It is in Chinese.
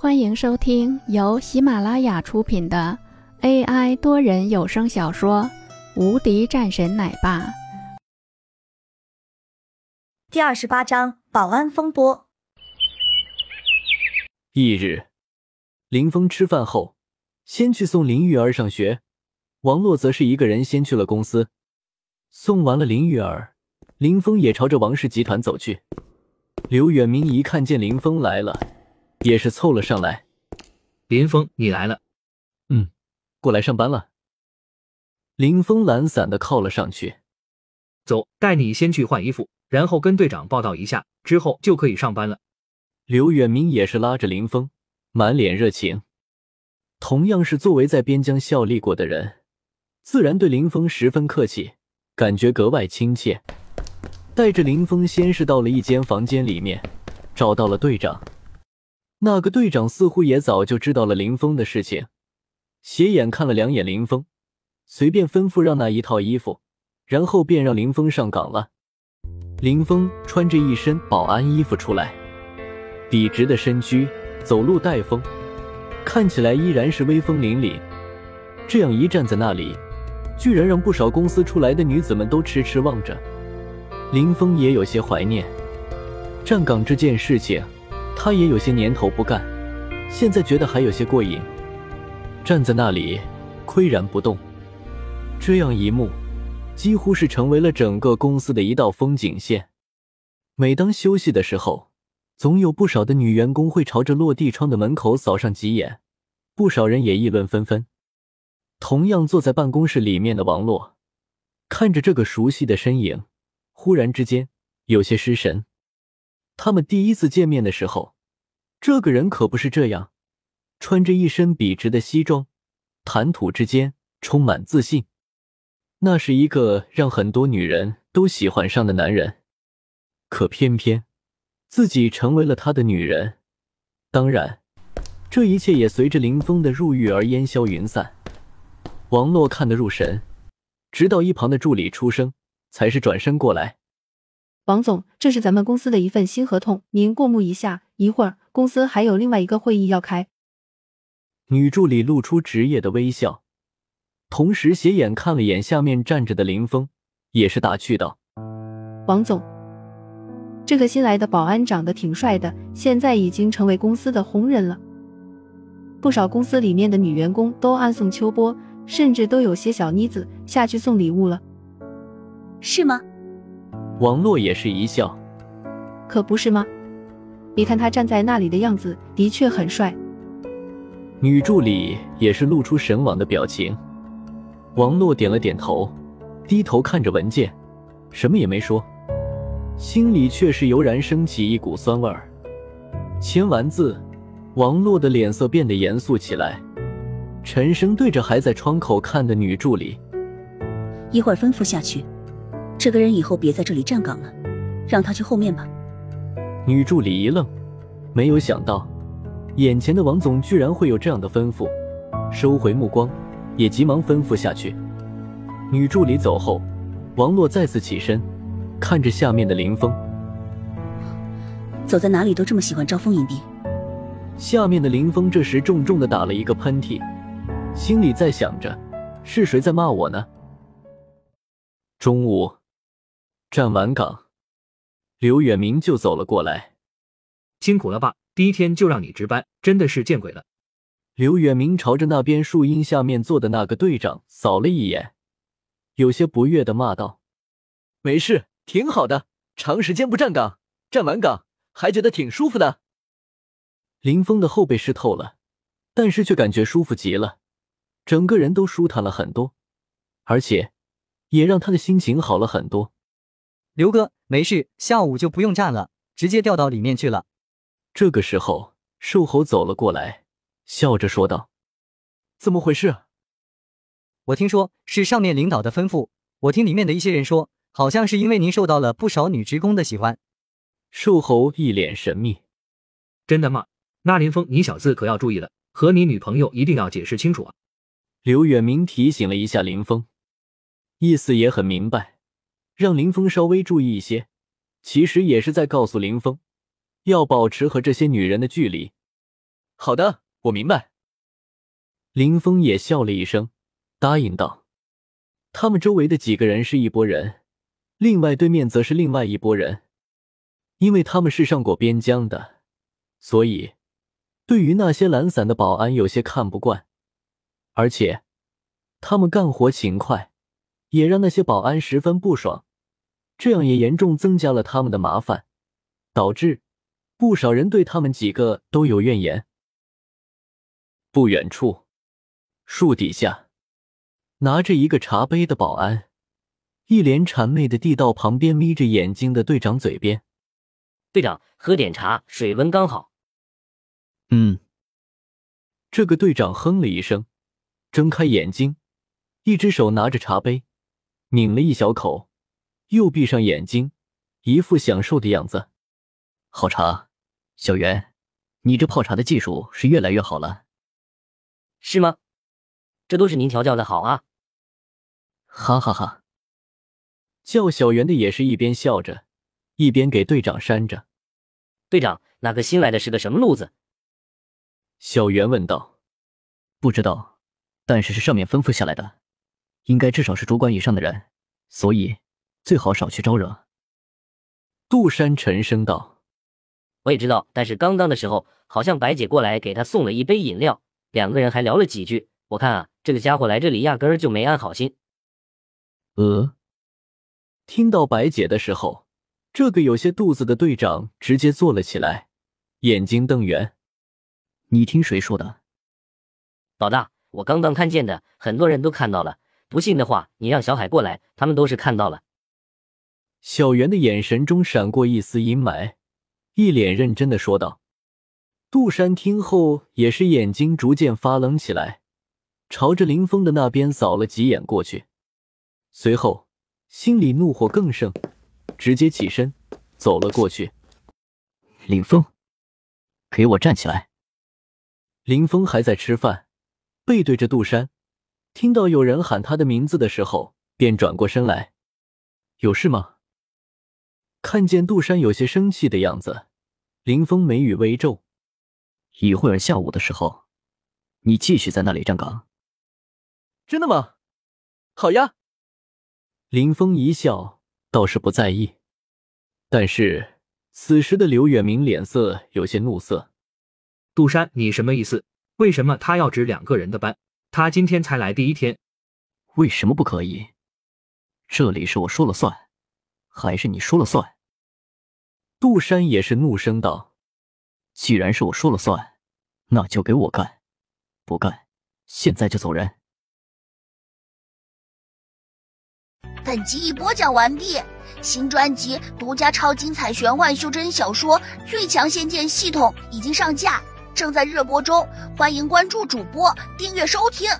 欢迎收听由喜马拉雅出品的 AI 多人有声小说《无敌战神奶爸》第二十八章保安风波。翌日，林峰吃饭后，先去送林玉儿上学，王洛则是一个人先去了公司。送完了林玉儿，林峰也朝着王氏集团走去。刘远明一看见林峰来了，也是凑了上来。林峰，你来了。嗯，过来上班了。林峰懒散的靠了上去。走，带你先去换衣服，然后跟队长报道一下，之后就可以上班了。刘远明也是拉着林峰，满脸热情。同样是作为在边疆效力过的人，自然对林峰十分客气，感觉格外亲切。带着林峰，先是到了一间房间里面，找到了队长。那个队长似乎也早就知道了林峰的事情，斜眼看了两眼林峰，随便吩咐让那一套衣服，然后便让林峰上岗了。林峰穿着一身保安衣服出来，笔直的身躯，走路带风，看起来依然是威风凛凛。这样一站在那里，居然让不少公司出来的女子们都痴痴望着。林峰也有些怀念站岗这件事情，他也有些年头不干，现在觉得还有些过瘾。站在那里岿然不动，这样一幕几乎是成为了整个公司的一道风景线。每当休息的时候，总有不少的女员工会朝着落地窗的门口扫上几眼，不少人也议论纷纷。同样坐在办公室里面的王洛，看着这个熟悉的身影。忽然之间有些失神。他们第一次见面的时候，这个人可不是这样，穿着一身笔直的西装，谈吐之间充满自信。那是一个让很多女人都喜欢上的男人。可偏偏自己成为了他的女人。当然，这一切也随着林峰的入狱而烟消云散。王洛看得入神，直到一旁的助理出声。才是转身过来，王总，这是咱们公司的一份新合同，您过目一下。一会儿公司还有另外一个会议要开。女助理露出职业的微笑，同时斜眼看了眼下面站着的林峰，也是打趣道：“王总，这个新来的保安长得挺帅的，现在已经成为公司的红人了。不少公司里面的女员工都暗送秋波，甚至都有些小妮子下去送礼物了。”是吗？王洛也是一笑，可不是吗？你看他站在那里的样子，的确很帅。女助理也是露出神往的表情。王洛点了点头，低头看着文件，什么也没说，心里却是油然升起一股酸味儿。签完字，王洛的脸色变得严肃起来，沉声对着还在窗口看的女助理：“一会儿吩咐下去。”这个人以后别在这里站岗了，让他去后面吧。女助理一愣，没有想到眼前的王总居然会有这样的吩咐，收回目光，也急忙吩咐下去。女助理走后，王洛再次起身，看着下面的林峰，走在哪里都这么喜欢招蜂引蝶。下面的林峰这时重重的打了一个喷嚏，心里在想着：是谁在骂我呢？中午。站完岗，刘远明就走了过来。辛苦了吧？第一天就让你值班，真的是见鬼了。刘远明朝着那边树荫下面坐的那个队长扫了一眼，有些不悦的骂道：“没事，挺好的。长时间不站岗，站完岗还觉得挺舒服的。”林峰的后背湿透了，但是却感觉舒服极了，整个人都舒坦了很多，而且也让他的心情好了很多。刘哥，没事，下午就不用站了，直接调到里面去了。这个时候，瘦猴走了过来，笑着说道：“怎么回事？我听说是上面领导的吩咐。我听里面的一些人说，好像是因为您受到了不少女职工的喜欢。”瘦猴一脸神秘：“真的吗？那林峰，你小子可要注意了，和你女朋友一定要解释清楚啊！”刘远明提醒了一下林峰，意思也很明白。让林峰稍微注意一些，其实也是在告诉林峰，要保持和这些女人的距离。好的，我明白。林峰也笑了一声，答应道：“他们周围的几个人是一拨人，另外对面则是另外一拨人。因为他们是上过边疆的，所以对于那些懒散的保安有些看不惯。而且他们干活勤快，也让那些保安十分不爽。这样也严重增加了他们的麻烦，导致不少人对他们几个都有怨言。”不远处。树底下，拿着一个茶杯的保安，一脸谄媚的递到旁边眯着眼睛的队长嘴边。队长，喝点茶，水温刚好。嗯。这个队长哼了一声，睁开眼睛，一只手拿着茶杯，抿了一小口，又闭上眼睛，一副享受的样子。好茶，小袁，你这泡茶的技术是越来越好了。是吗？这都是您调教的好啊！哈哈哈，叫小袁的也是一边笑着，一边给队长扇着。队长，那个新来的是个什么路子？小袁问道。不知道，但是是上面吩咐下来的，应该至少是主管以上的人，所以最好少去招惹。杜山沉声道。我也知道，但是刚刚的时候，好像白姐过来给他送了一杯饮料，两个人还聊了几句。我看啊。这个家伙来这里压根儿就没安好心。呃，听到白姐的时候，这个有些肚子的队长直接坐了起来，眼睛瞪圆。你听谁说的？老大，我刚刚看见的，很多人都看到了。不信的话，你让小海过来，他们都是看到了。小袁的眼神中闪过一丝阴霾，一脸认真的说道。杜山听后也是眼睛逐渐发冷起来。朝着林峰的那边扫了几眼过去，随后心里怒火更盛，直接起身走了过去。林峰，给我站起来！林峰还在吃饭，背对着杜山，听到有人喊他的名字的时候，便转过身来。有事吗？看见杜山有些生气的样子，林峰眉宇微皱。一会儿下午的时候，你继续在那里站岗。真的吗？好呀。林峰一笑，倒是不在意。但是此时的刘远明脸色有些怒色。杜山，你什么意思？为什么他要值两个人的班？他今天才来第一天，为什么不可以？这里是我说了算，还是你说了算？杜山也是怒声道：“既然是我说了算，那就给我干！不干，现在就走人。”本集已播讲完毕，新专辑独家超精彩玄幻修真小说《最强仙剑系统》已经上架，正在热播中，欢迎关注主播，订阅收听。